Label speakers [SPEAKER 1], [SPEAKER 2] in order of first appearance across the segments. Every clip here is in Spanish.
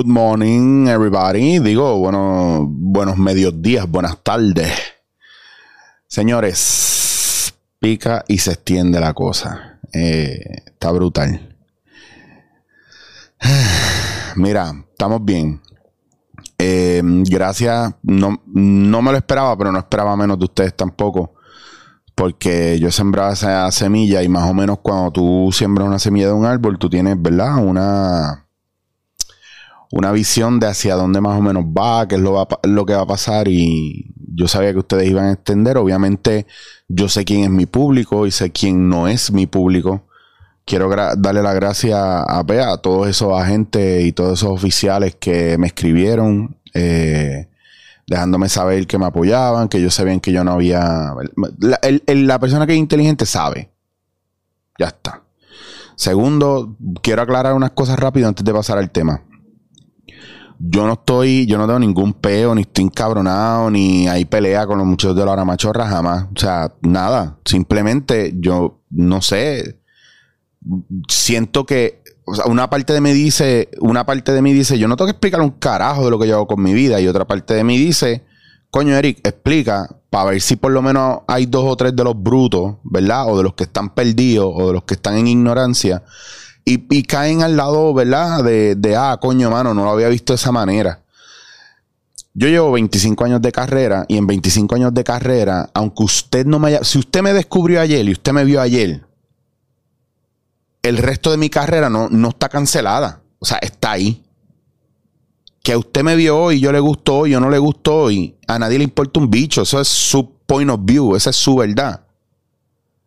[SPEAKER 1] Good morning, everybody. Digo, bueno, buenos mediodías, buenas tardes. Señores, pica y se extiende la cosa. Eh, está brutal. Mira, estamos bien. Eh, gracias. No, no me lo esperaba, pero no esperaba menos de ustedes tampoco porque yo sembraba esa semilla y más o menos cuando tú siembras una semilla de un árbol, tú tienes, ¿verdad? Una, una visión de hacia dónde más o menos va, qué es lo, lo que va a pasar y yo sabía que ustedes iban a entender. Obviamente yo sé quién es mi público y sé quién no es mi público. Quiero darle la gracia a, todos esos agentes y todos esos oficiales que me escribieron. Eh, dejándome saber que me apoyaban, que ellos sabían que yo no había... La, persona que es inteligente sabe. Ya está. Segundo, quiero aclarar unas cosas rápido antes de pasar al tema. Yo no estoy, yo no tengo ningún peo, ni estoy encabronado, ni hay pelea con los muchachos de la hora machorra, jamás. O sea, nada. Simplemente yo no sé. Siento que o sea, una parte de mí dice, una parte de mí dice, yo no tengo que explicar un carajo de lo que yo hago con mi vida. Y otra parte de mí dice, coño, Eric, explica para ver si por lo menos hay dos o tres de los brutos, ¿verdad? O de los que están perdidos, o de los que están en ignorancia. Y, caen al lado, ¿verdad? De, de, ah, coño, mano, no lo había visto de esa manera. Yo llevo 25 años de carrera y en 25 años de carrera, aunque usted no me haya, si usted me descubrió ayer y usted me vio ayer, el resto de mi carrera no, no está cancelada. O sea, está ahí. Que a usted me vio hoy, yo le gustó hoy, yo no le gustó hoy. A nadie le importa un bicho. Eso es su point of view. Esa es su verdad.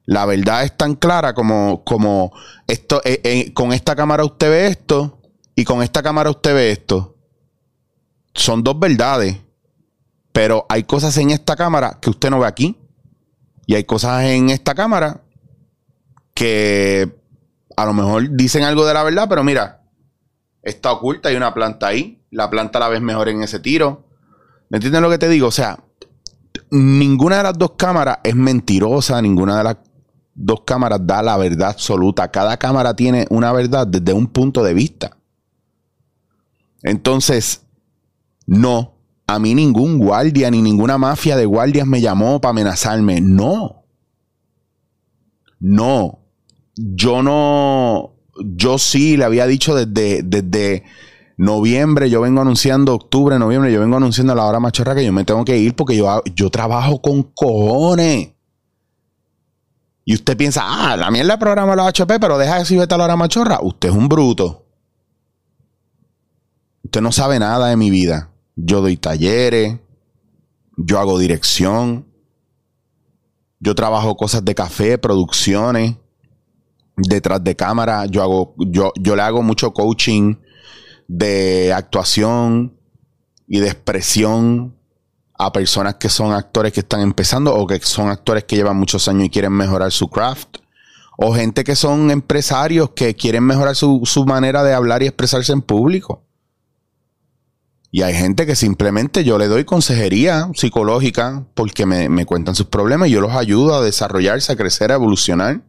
[SPEAKER 1] La verdad es tan clara como, como esto, eh, eh, con esta cámara usted ve esto y con esta cámara usted ve esto. Son dos verdades. Pero hay cosas en esta cámara que usted no ve aquí. Y hay cosas en esta cámara que a lo mejor dicen algo de la verdad, pero mira, está oculta, hay una planta ahí, la planta la ves mejor en ese tiro. ¿Me entiendes lo que te digo? O sea, ninguna de las dos cámaras es mentirosa, ninguna de las dos cámaras da la verdad absoluta. Cada cámara tiene una verdad desde un punto de vista. Entonces, no, a mí ningún guardia ni ninguna mafia de guardias me llamó para amenazarme. No. No yo no, yo sí le había dicho desde, desde noviembre, yo vengo anunciando, octubre, noviembre, yo vengo anunciando a la hora machorra que yo me tengo que ir porque yo, yo trabajo con cojones. Y usted piensa, ah, la mierda programa la HP, pero deja de vete a la hora machorra. Usted es un bruto. Usted no sabe nada de mi vida. Yo doy talleres, yo hago dirección, yo trabajo cosas de café, producciones detrás de cámara. Yo hago, yo, yo le hago mucho coaching de actuación y de expresión a personas que son actores que están empezando o que son actores que llevan muchos años y quieren mejorar su craft. O gente que son empresarios que quieren mejorar su, su manera de hablar y expresarse en público. Y hay gente que simplemente yo le doy consejería psicológica porque me, me cuentan sus problemas y yo los ayudo a desarrollarse, a crecer, a evolucionar.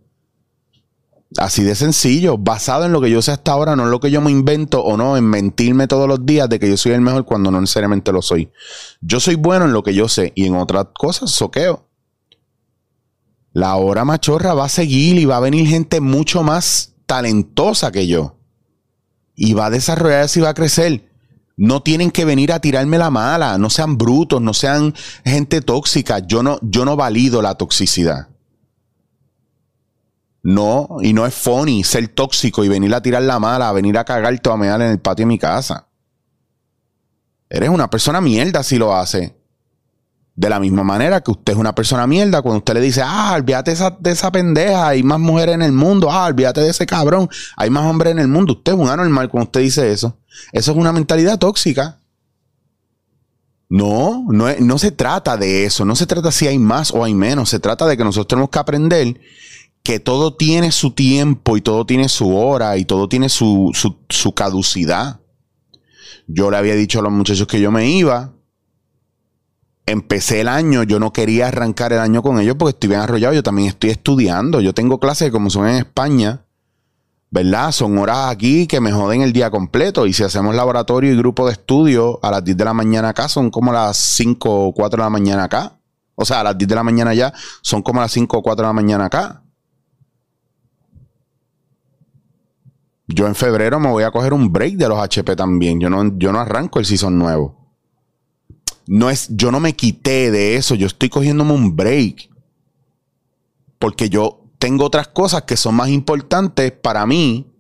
[SPEAKER 1] Así de sencillo, basado en lo que yo sé hasta ahora, no en lo que yo me invento o no, en mentirme todos los días de que yo soy el mejor cuando no necesariamente lo soy. Yo soy bueno en lo que yo sé y en otras cosas soqueo. La hora machorra va a seguir y va a venir gente mucho más talentosa que yo. Y va a desarrollarse y va a crecer. No tienen que venir a tirarme la mala, no sean brutos, no sean gente tóxica. Yo no, yo no valido la toxicidad. No, y no es funny ser tóxico y venir a tirar la mala, venir a cagarte o a en el patio de mi casa. Eres una persona mierda si lo hace. De la misma manera que usted es una persona mierda cuando usted le dice, ah, olvídate de esa pendeja, hay más mujeres en el mundo, ah, olvídate de ese cabrón, hay más hombres en el mundo. Usted es un anormal cuando usted dice eso. Eso es una mentalidad tóxica. No, no, no se trata de eso, no se trata si hay más o hay menos, se trata de que nosotros tenemos que aprender que todo tiene su tiempo y todo tiene su hora y todo tiene su, caducidad. Yo le había dicho a los muchachos que yo me iba. Empecé el año, yo no quería arrancar el año con ellos porque estoy bien arrollado. Yo también estoy estudiando. Yo tengo clases como son en España. ¿verdad? Son horas aquí que me joden el día completo. Y si hacemos laboratorio y grupo de estudio a las 10 de la mañana acá, son como las 5 o 4 de la mañana acá. O sea, a las 10 de la mañana ya son como las 5 o 4 de la mañana acá. Yo en febrero me voy a coger un break de los HP también. Yo no, yo no arranco el season nuevo. No es, yo no me quité de eso. Yo estoy cogiéndome un break. Porque yo tengo otras cosas que son más importantes para mí,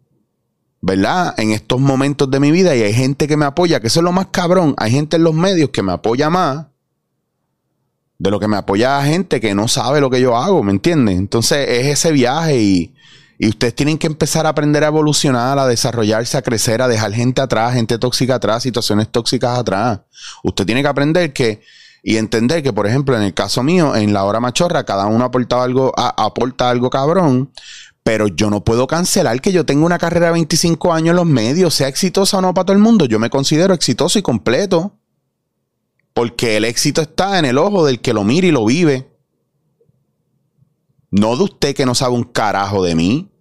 [SPEAKER 1] ¿verdad? En estos momentos de mi vida y hay gente que me apoya, que eso es lo más cabrón. Hay gente en los medios que me apoya más de lo que me apoya gente que no sabe lo que yo hago, ¿me entienden? Entonces es ese viaje y, y ustedes tienen que empezar a aprender a evolucionar, a desarrollarse, a crecer, a dejar gente atrás, gente tóxica atrás, situaciones tóxicas atrás. Usted tiene que aprender que y entender que, por ejemplo, en el caso mío, en la hora machorra, cada uno aporta algo, aporta algo cabrón, pero yo no puedo cancelar que yo tengo una carrera de 25 años en los medios, sea exitosa o no para todo el mundo. Yo me considero exitoso y completo. Porque el éxito está en el ojo del que lo mira y lo vive. No de usted que no sabe un carajo de mí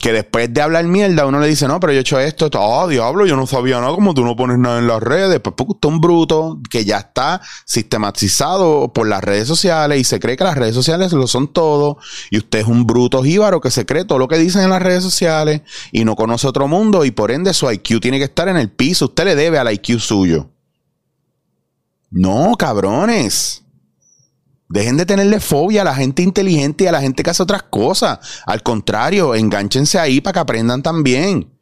[SPEAKER 1] que después de hablar mierda, uno le dice, no, pero yo he hecho esto, esto, oh, diablo, yo no sabía nada, como tú no pones nada en las redes, pues porque usted es un bruto que ya está sistematizado por las redes sociales y se cree que las redes sociales lo son todo, y usted es un bruto jíbaro que se cree todo lo que dicen en las redes sociales y no conoce otro mundo y por ende su IQ tiene que estar en el piso, usted le debe al IQ suyo. No, cabrones. Dejen de tenerle fobia a la gente inteligente y a la gente que hace otras cosas. Al contrario, enganchense ahí para que aprendan también.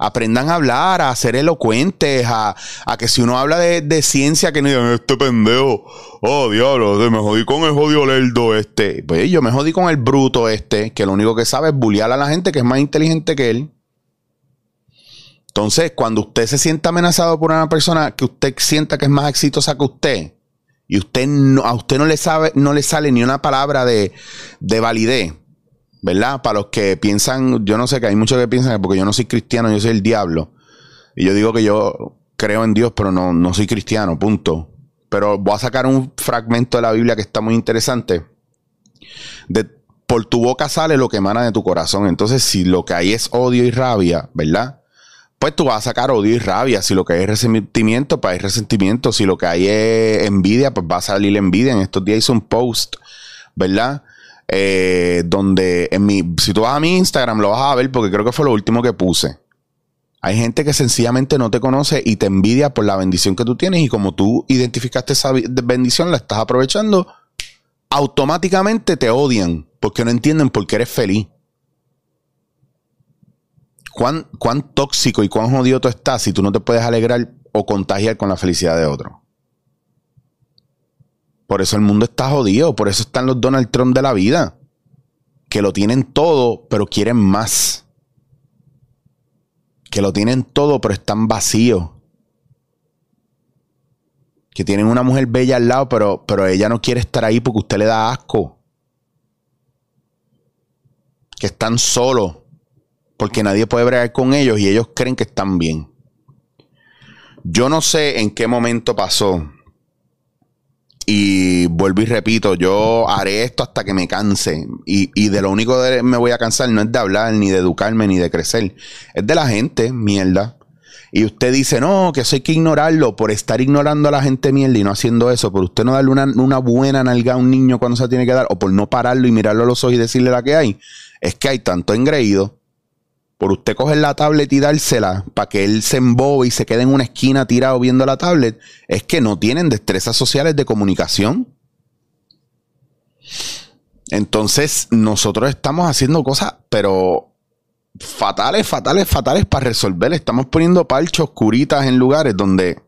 [SPEAKER 1] Aprendan a hablar, a ser elocuentes, a, que si uno habla de, ciencia, que no digan, este pendejo, oh diablo, me jodí con el jodido lerdo este. Pues yo me jodí con el bruto este, que lo único que sabe es bullear a la gente que es más inteligente que él. Entonces, cuando usted se sienta amenazado por una persona que usted sienta que es más exitosa que usted, y usted no, a usted no le sabe, no le sale ni una palabra de, de validez, ¿verdad? Para los que piensan, yo no sé que hay muchos que piensan que porque yo no soy cristiano, yo soy el diablo. Y yo digo que yo creo en Dios, pero no, no soy cristiano, punto. Pero voy a sacar un fragmento de la Biblia que está muy interesante. De, por tu boca sale lo que emana de tu corazón. Entonces, si lo que hay es odio y rabia, ¿verdad? Pues tú vas a sacar odio y rabia. Si lo que hay es resentimiento, pues hay resentimiento. Si lo que hay es envidia, pues va a salir envidia. En estos días hice un post, ¿verdad? Eh, donde en mi, si tú vas a mi Instagram lo vas a ver porque creo que fue lo último que puse. Hay gente que sencillamente no te conoce y te envidia por la bendición que tú tienes y como tú identificaste esa bendición, la estás aprovechando, automáticamente te odian porque no entienden por qué eres feliz cuán, tóxico y cuán jodido tú estás si tú no te puedes alegrar o contagiar con la felicidad de otro. Por eso el mundo está jodido, por eso están los Donald Trump de la vida, que lo tienen todo, pero quieren más. Que lo tienen todo, pero están vacíos. Que tienen una mujer bella al lado, pero, pero ella no quiere estar ahí porque usted le da asco. Que están solos porque nadie puede bregar con ellos y ellos creen que están bien. Yo no sé en qué momento pasó. Y vuelvo y repito, yo haré esto hasta que me canse. Y, de lo único que me voy a cansar no es de hablar, ni de educarme, ni de crecer. Es de la gente, mierda. Y usted dice, no, que eso hay que ignorarlo por estar ignorando a la gente mierda y no haciendo eso, por usted no darle una, una buena nalga a un niño cuando se tiene que dar, o por no pararlo y mirarlo a los ojos y decirle la que hay. Es que hay tanto engreído por usted coger la tablet y dársela para que él se embobe y se quede en una esquina tirado viendo la tablet, es que no tienen destrezas sociales de comunicación. Entonces, nosotros estamos haciendo cosas, pero fatales, fatales, fatales para resolver. Estamos poniendo parchos, curitas en lugares donde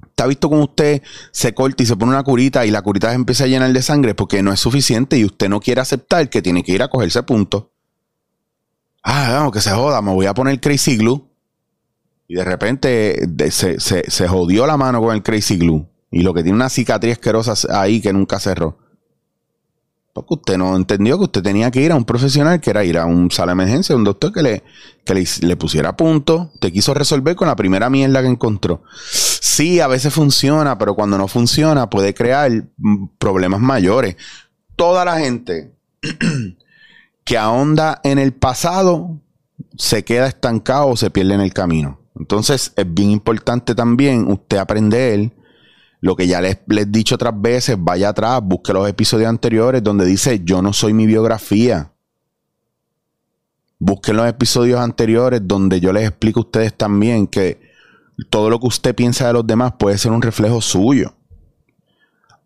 [SPEAKER 1] está visto como usted se corta y se pone una curita y la curita se empieza a llenar de sangre porque no es suficiente y usted no quiere aceptar que tiene que ir a cogerse punto ah, vamos, que se joda, me voy a poner Crazy Glue. Y de repente se, se, jodió la mano con el Crazy Glue. Y lo que tiene una cicatriz asquerosa ahí que nunca cerró. Porque usted no entendió que usted tenía que ir a un profesional, que era ir a un sala de emergencia, un doctor que le, que le, le pusiera punto. Te quiso resolver con la primera mierda que encontró. Sí, a veces funciona, pero cuando no funciona puede crear problemas mayores. Toda la gente que ahonda en el pasado se queda estancado o se pierde en el camino. Entonces es bien importante también usted aprender lo que ya les, he dicho otras veces, vaya atrás, busque los episodios anteriores donde dice yo no soy mi biografía. Busquen los episodios anteriores donde yo les explico a ustedes también que todo lo que usted piensa de los demás puede ser un reflejo suyo.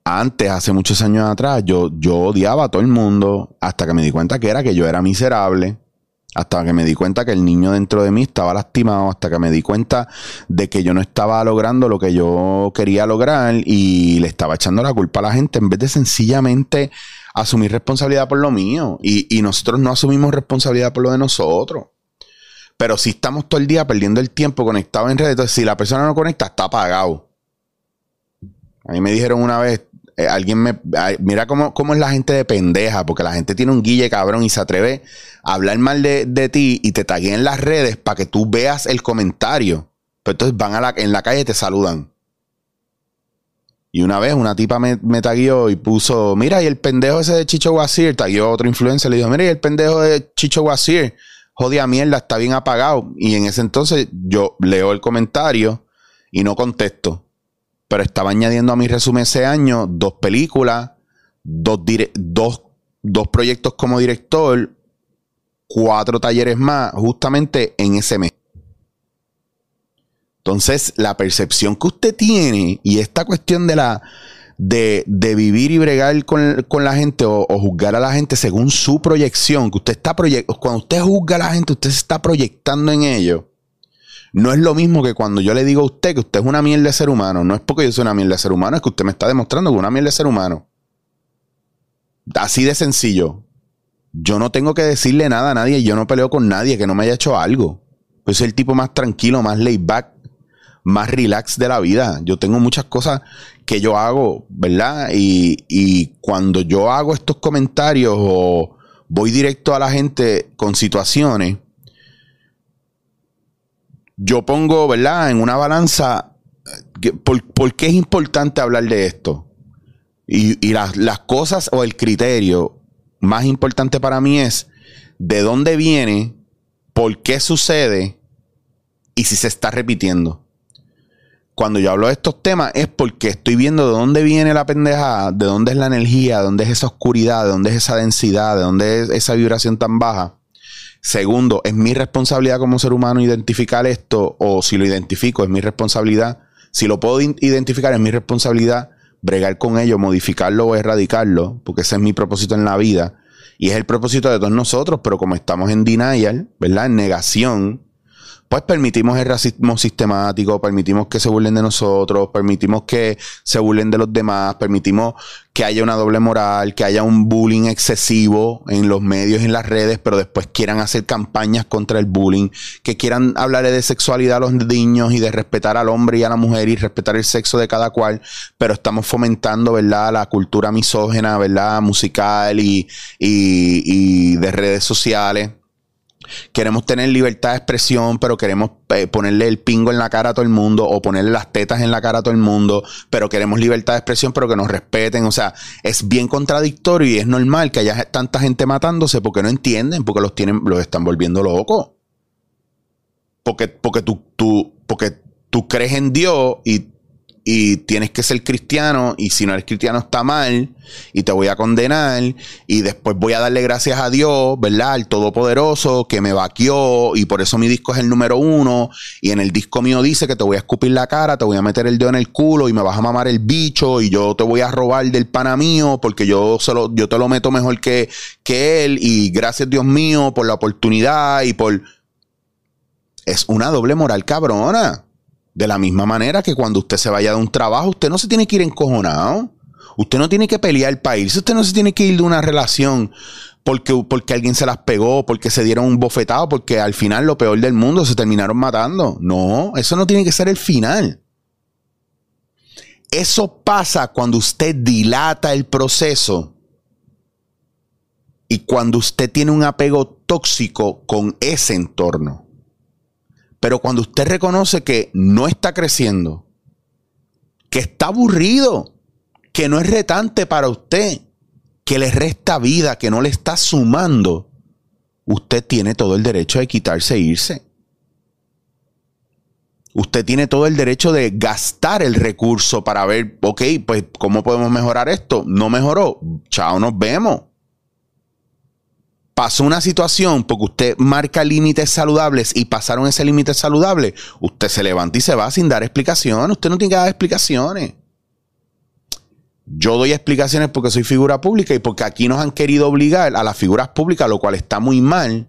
[SPEAKER 1] Antes, hace muchos años atrás, yo, yo odiaba a todo el mundo hasta que me di cuenta que era que yo era miserable hasta que me di cuenta que el niño dentro de mí estaba lastimado, hasta que me di cuenta de que yo no estaba logrando lo que yo quería lograr y le estaba echando la culpa a la gente en vez de sencillamente asumir responsabilidad por lo mío. Y, nosotros no asumimos responsabilidad por lo de nosotros. Pero si estamos todo el día perdiendo el tiempo conectado en redes, entonces si la persona no conecta, está apagado. A mí me dijeron una vez, eh, alguien me. mira cómo, cómo, es la gente de pendeja, porque la gente tiene un guille cabrón y se atreve a hablar mal de, ti y te taguea en las redes para que tú veas el comentario. Pero entonces van a la, en la calle y te saludan. Y una vez una tipa me, me tagueó y puso, mira, y el pendejo ese de Chicho Guasir, tagueó otro influencer, le dijo, mira, y el pendejo de Chicho Guasir, jodida mierda, está bien apagado. Y en ese entonces yo leo el comentario y no contesto pero estaba añadiendo a mi resumen ese año dos películas, dos, dos, proyectos como director, cuatro talleres más, justamente en ese mes. Entonces, la percepción que usted tiene y esta cuestión de la de, vivir y bregar con, la gente o, juzgar a la gente según su proyección, que usted está proyectando, cuando usted juzga a la gente, usted se está proyectando en ello. No es lo mismo que cuando yo le digo a usted que usted es una mierda de ser humano. No es porque yo soy una mierda de ser humano, es que usted me está demostrando que es una mierda de ser humano. Así de sencillo. Yo no tengo que decirle nada a nadie. Yo no peleo con nadie que no me haya hecho algo. Yo soy el tipo más tranquilo, más laid back, más relax de la vida. Yo tengo muchas cosas que yo hago, ¿verdad? Y, y cuando yo hago estos comentarios o voy directo a la gente con situaciones yo pongo, ¿verdad?, en una balanza, ¿por, qué es importante hablar de esto? Y, las, las cosas o el criterio más importante para mí es de dónde viene, por qué sucede y si se está repitiendo. Cuando yo hablo de estos temas es porque estoy viendo de dónde viene la pendejada, de dónde es la energía, de dónde es esa oscuridad, de dónde es esa densidad, de dónde es esa vibración tan baja Segundo, es mi responsabilidad como ser humano identificar esto, o si lo identifico, es mi responsabilidad. Si lo puedo identificar, es mi responsabilidad bregar con ello, modificarlo o erradicarlo, porque ese es mi propósito en la vida. Y es el propósito de todos nosotros, pero como estamos en denial, ¿verdad? En negación, pues permitimos el racismo sistemático, permitimos que se burlen de nosotros, permitimos que se burlen de los demás, permitimos que haya una doble moral, que haya un bullying excesivo en los medios en las redes, pero después quieran hacer campañas contra el bullying, que quieran hablar de sexualidad a los niños y de respetar al hombre y a la mujer y respetar el sexo de cada cual, pero estamos fomentando, ¿verdad?, la cultura misógena, ¿verdad?, musical y, y, y de redes sociales queremos tener libertad de expresión, pero queremos eh, ponerle el pingo en la cara a todo el mundo o ponerle las tetas en la cara a todo el mundo, pero queremos libertad de expresión, pero que nos respeten. O sea, es bien contradictorio y es normal que haya tanta gente matándose porque no entienden, porque los tienen, los están volviendo locos. Porque, porque tú, tú, porque tú crees en Dios y y tienes que ser cristiano y si no eres cristiano está mal y te voy a condenar y después voy a darle gracias a Dios, ¿verdad? El Todopoderoso que me vaqueó y por eso mi disco es el número uno y en el disco mío dice que te voy a escupir la cara, te voy a meter el dedo en el culo y me vas a mamar el bicho y yo te voy a robar del pana mío porque yo, solo, yo te lo meto mejor que, que él y gracias Dios mío por la oportunidad y por... Es una doble moral cabrona. De la misma manera que cuando usted se vaya de un trabajo, usted no se tiene que ir encojonado. Usted no tiene que pelear el país. Usted no se tiene que ir de una relación porque, porque alguien se las pegó, porque se dieron un bofetado, porque al final lo peor del mundo se terminaron matando. No, eso no tiene que ser el final. Eso pasa cuando usted dilata el proceso y cuando usted tiene un apego tóxico con ese entorno. Pero cuando usted reconoce que no está creciendo, que está aburrido, que no es retante para usted, que le resta vida, que no le está sumando, usted tiene todo el derecho de quitarse e irse. Usted tiene todo el derecho de gastar el recurso para ver, ok, pues, ¿cómo podemos mejorar esto? No mejoró. Chao, nos vemos. Pasó una situación porque usted marca límites saludables y pasaron ese límite saludable. Usted se levanta y se va sin dar explicaciones. Usted no tiene que dar explicaciones. Yo doy explicaciones porque soy figura pública y porque aquí nos han querido obligar a las figuras públicas, lo cual está muy mal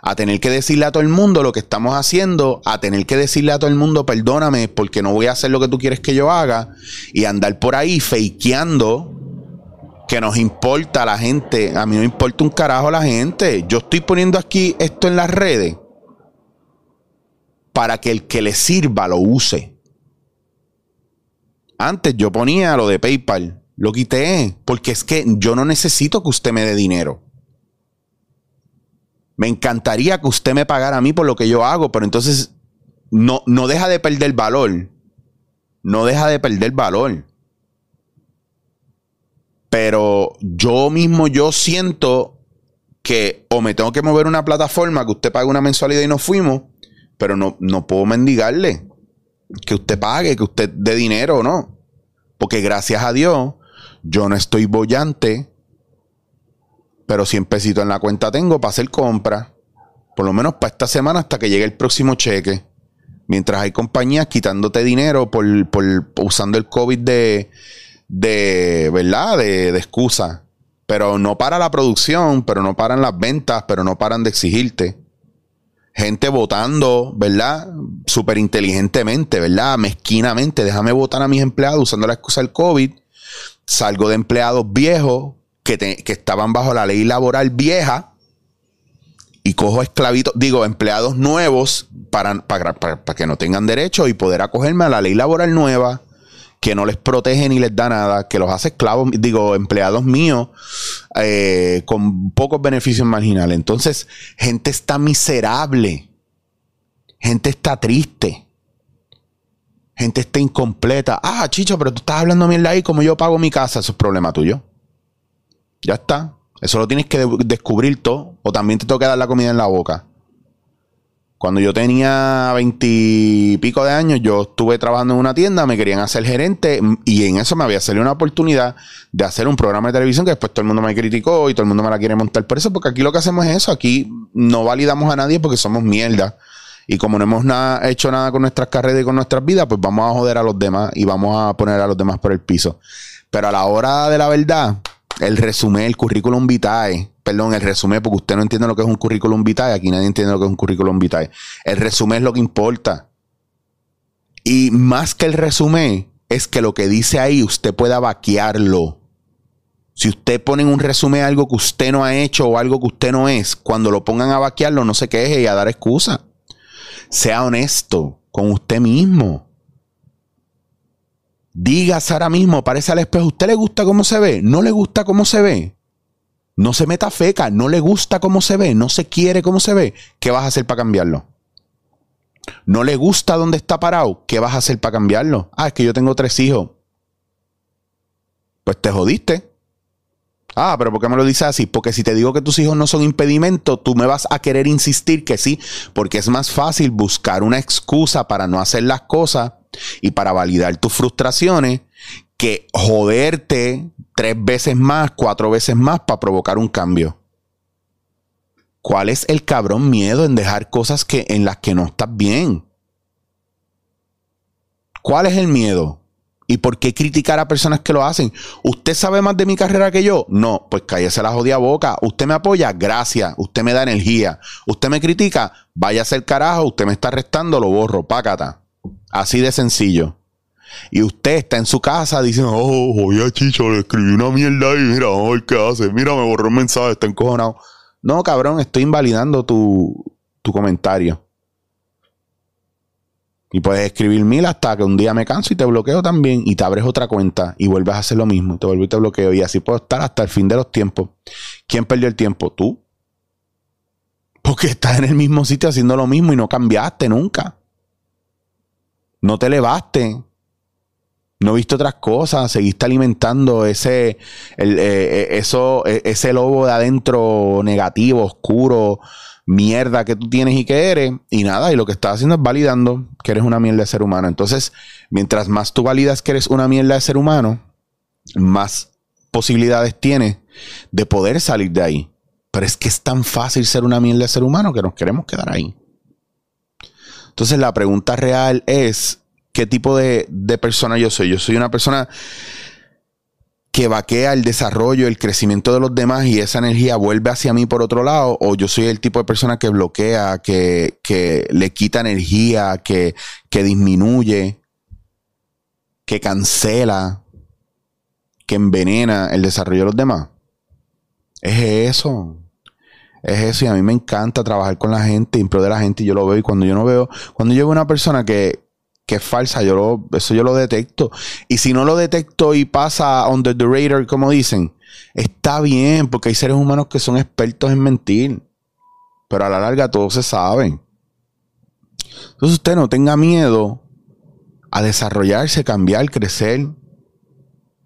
[SPEAKER 1] a tener que decirle a todo el mundo lo que estamos haciendo, a tener que decirle a todo el mundo, perdóname, porque no voy a hacer lo que tú quieres que yo haga, y andar por ahí fakeando que nos importa la gente. A mí no importa un carajo la gente. Yo estoy poniendo aquí esto en las redes para que el que le sirva lo use. Antes yo ponía lo de PayPal, lo quité, porque es que yo no necesito que usted me dé dinero. Me encantaría que usted me pagara a mí por lo que yo hago, pero entonces no, no deja de perder valor. No deja de perder valor. Pero yo mismo yo siento que o me tengo que mover una plataforma que usted pague una mensualidad y nos fuimos, pero no, no puedo mendigarle que usted pague, que usted dé dinero o no. Porque gracias a Dios, yo no estoy bollante pero 100 pesitos en la cuenta tengo para hacer compras. Por lo menos para esta semana hasta que llegue el próximo cheque. Mientras hay compañías quitándote dinero por, usando el COVID de, de ¿verdad? De, de excusa. Pero no para la producción, pero no paran las ventas, pero no paran de exigirte. Gente votando, ¿verdad? Súper inteligentemente, ¿verdad? Mezquinamente. Déjame votar a mis empleados usando la excusa del COVID. Salgo de empleados viejos que, estaban bajo la ley laboral vieja y cojo esclavitos, digo, empleados nuevos para, para, para, que no tengan derecho y poder acogerme a la ley laboral nueva que no les protege ni les da nada, que los hace esclavos, digo, empleados míos eh, con pocos beneficios marginales. Entonces, gente está miserable, gente está triste, gente está incompleta. Ah, chicho, pero tú estás hablando a mí ahí como yo pago mi casa, eso es problema tuyo. Ya está. Eso lo tienes que descubrir todo. O también te toca dar la comida en la boca. Cuando yo tenía veintipico de años, yo estuve trabajando en una tienda, me querían hacer gerente y en eso me había salido una oportunidad de hacer un programa de televisión que después todo el mundo me criticó y todo el mundo me la quiere montar por eso, porque aquí lo que hacemos es eso, aquí no validamos a nadie porque somos mierda. Y como no hemos hecho nada con nuestras carreras y con nuestras vidas, pues vamos a joder a los demás y vamos a poner a los demás por el piso. Pero a la hora de la verdad, el resumen, el currículum vitae, perdón, el resumen, porque usted no entiende lo que es un currículum vitae, aquí nadie entiende lo que es un currículum vitae. El resumen es lo que importa. Y más que el resumen, es que lo que dice ahí usted pueda vaquearlo. Si usted pone en un resumen algo que usted no ha hecho o algo que usted no es, cuando lo pongan a vaquearlo, no se queje y a dar excusa. Sea honesto con usted mismo. Digas ahora mismo, parece al espejo, ¿usted le gusta cómo se ve? ¿No le gusta cómo se ve? No se meta feca, no le gusta cómo se ve, no se quiere cómo se ve. ¿Qué vas a hacer para cambiarlo? ¿No le gusta dónde está parado? ¿Qué vas a hacer para cambiarlo? Ah, es que yo tengo tres hijos. Pues te jodiste. Ah, pero ¿por qué me lo dices así? Porque si te digo que tus hijos no son impedimento, tú me vas a querer insistir que sí, porque es más fácil buscar una excusa para no hacer las cosas y para validar tus frustraciones que joderte tres veces más, cuatro veces más para provocar un cambio. ¿Cuál es el cabrón miedo en dejar cosas que, en las que no estás bien? ¿Cuál es el miedo? ¿Y por qué criticar a personas que lo hacen? ¿Usted sabe más de mi carrera que yo? No, pues cállese la jodida boca. ¿Usted me apoya? Gracias. ¿Usted me da energía? ¿Usted me critica? Vaya a ser carajo. ¿Usted me está restando? Lo borro. Pácata. Así de sencillo. Y usted está en su casa diciendo, oh, oye, Chicho, le escribí una mierda y mira, vamos a ver qué hace. Mira, me borró un mensaje, está encojonado. No, cabrón, estoy invalidando tu, tu comentario. Y puedes escribir mil hasta que un día me canso y te bloqueo también. Y te abres otra cuenta y vuelves a hacer lo mismo. Y te vuelvo y te bloqueo. Y así puedo estar hasta el fin de los tiempos. ¿Quién perdió el tiempo? Tú. Porque estás en el mismo sitio haciendo lo mismo y no cambiaste nunca. No te elevaste. No viste otras cosas, seguiste alimentando ese, el, eh, eh, eso, e, ese lobo de adentro negativo, oscuro, mierda que tú tienes y que eres. Y nada, y lo que estás haciendo es validando que eres una mierda de ser humano. Entonces, mientras más tú validas que eres una mierda de ser humano, más posibilidades tienes de poder salir de ahí. Pero es que es tan fácil ser una mierda de ser humano que nos queremos quedar ahí. Entonces la pregunta real es, ¿qué tipo de, persona yo soy? Yo soy una persona que vaquea el desarrollo, el crecimiento de los demás y esa energía vuelve hacia mí por otro lado, o yo soy el tipo de persona que bloquea, que, le quita energía, que, que disminuye, que cancela, que envenena el desarrollo de los demás. Es eso. Es eso. Y a mí me encanta trabajar con la gente, en pro de la gente. Y yo lo veo. Y cuando yo no veo, cuando yo veo una persona que, es falsa, yo lo, eso yo lo detecto. Y si no lo detecto y pasa under the radar, como dicen, está bien, porque hay seres humanos que son expertos en mentir. Pero a la larga todos se saben. Entonces usted no tenga miedo a desarrollarse, cambiar, crecer.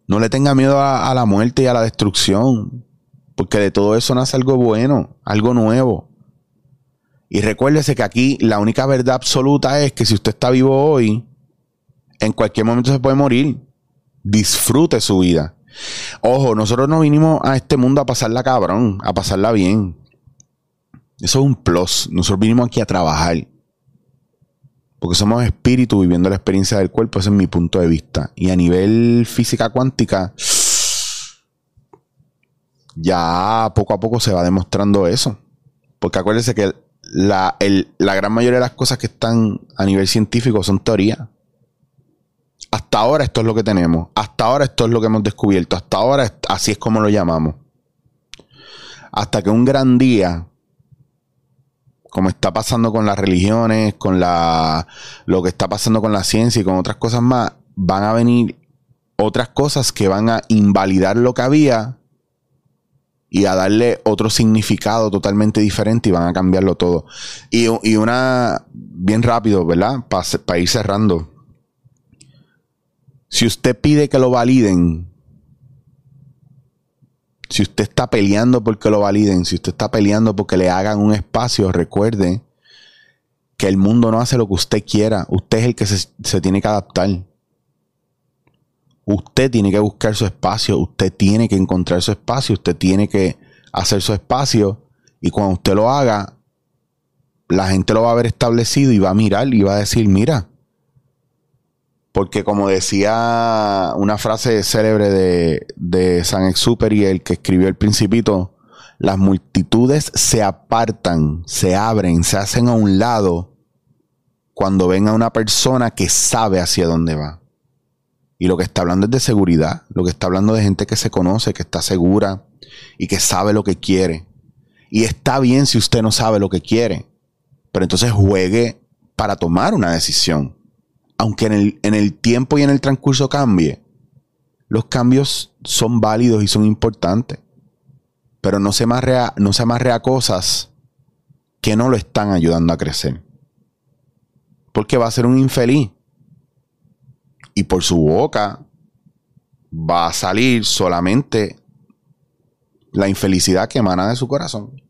[SPEAKER 1] No le tenga miedo a, la muerte y a la destrucción, porque de todo eso nace algo bueno, algo nuevo. Y recuérdese que aquí la única verdad absoluta es que si usted está vivo hoy, en cualquier momento se puede morir. Disfrute su vida. Ojo, nosotros no vinimos a este mundo a pasarla cabrón, a pasarla bien. Eso es un plus. Nosotros vinimos aquí a trabajar. Porque somos espíritu viviendo la experiencia del cuerpo, ese es mi punto de vista. Y a nivel física cuántica, ya poco a poco se va demostrando eso. Porque acuérdense que la, gran mayoría de las cosas que están a nivel científico son teorías. Hasta ahora esto es lo que tenemos. Hasta ahora esto es lo que hemos descubierto. Hasta ahora así es como lo llamamos. Hasta que un gran día como está pasando con las religiones, con la, lo que está pasando con la ciencia y con otras cosas más, van a venir otras cosas que van a invalidar lo que había y a darle otro significado totalmente diferente y van a cambiarlo todo. Y, una, bien rápido, ¿verdad? Para ir cerrando. Si usted pide que lo validen, si usted está peleando porque lo validen, si usted está peleando porque le hagan un espacio, recuerde que el mundo no hace lo que usted quiera. Usted es el que se, tiene que adaptar. Usted tiene que buscar su espacio, usted tiene que encontrar su espacio, usted tiene que hacer su espacio y cuando usted lo haga, la gente lo va a ver establecido y va a mirar y va a decir, mira, porque como decía una frase célebre de, de San Exuperi, el que escribió El Principito, las multitudes se apartan, se abren, se hacen a un lado cuando ven a una persona que sabe hacia dónde va. Y lo que está hablando es de seguridad, lo que está hablando de gente que se conoce, que está segura y que sabe lo que quiere. Y está bien si usted no sabe lo que quiere, pero entonces juegue para tomar una decisión aunque en el, tiempo y en el transcurso cambie, los cambios son válidos y son importantes. Pero no se amarre no cosas que no lo están ayudando a crecer. Porque va a ser un infeliz. Y por su boca va a salir solamente la infelicidad que emana de su corazón.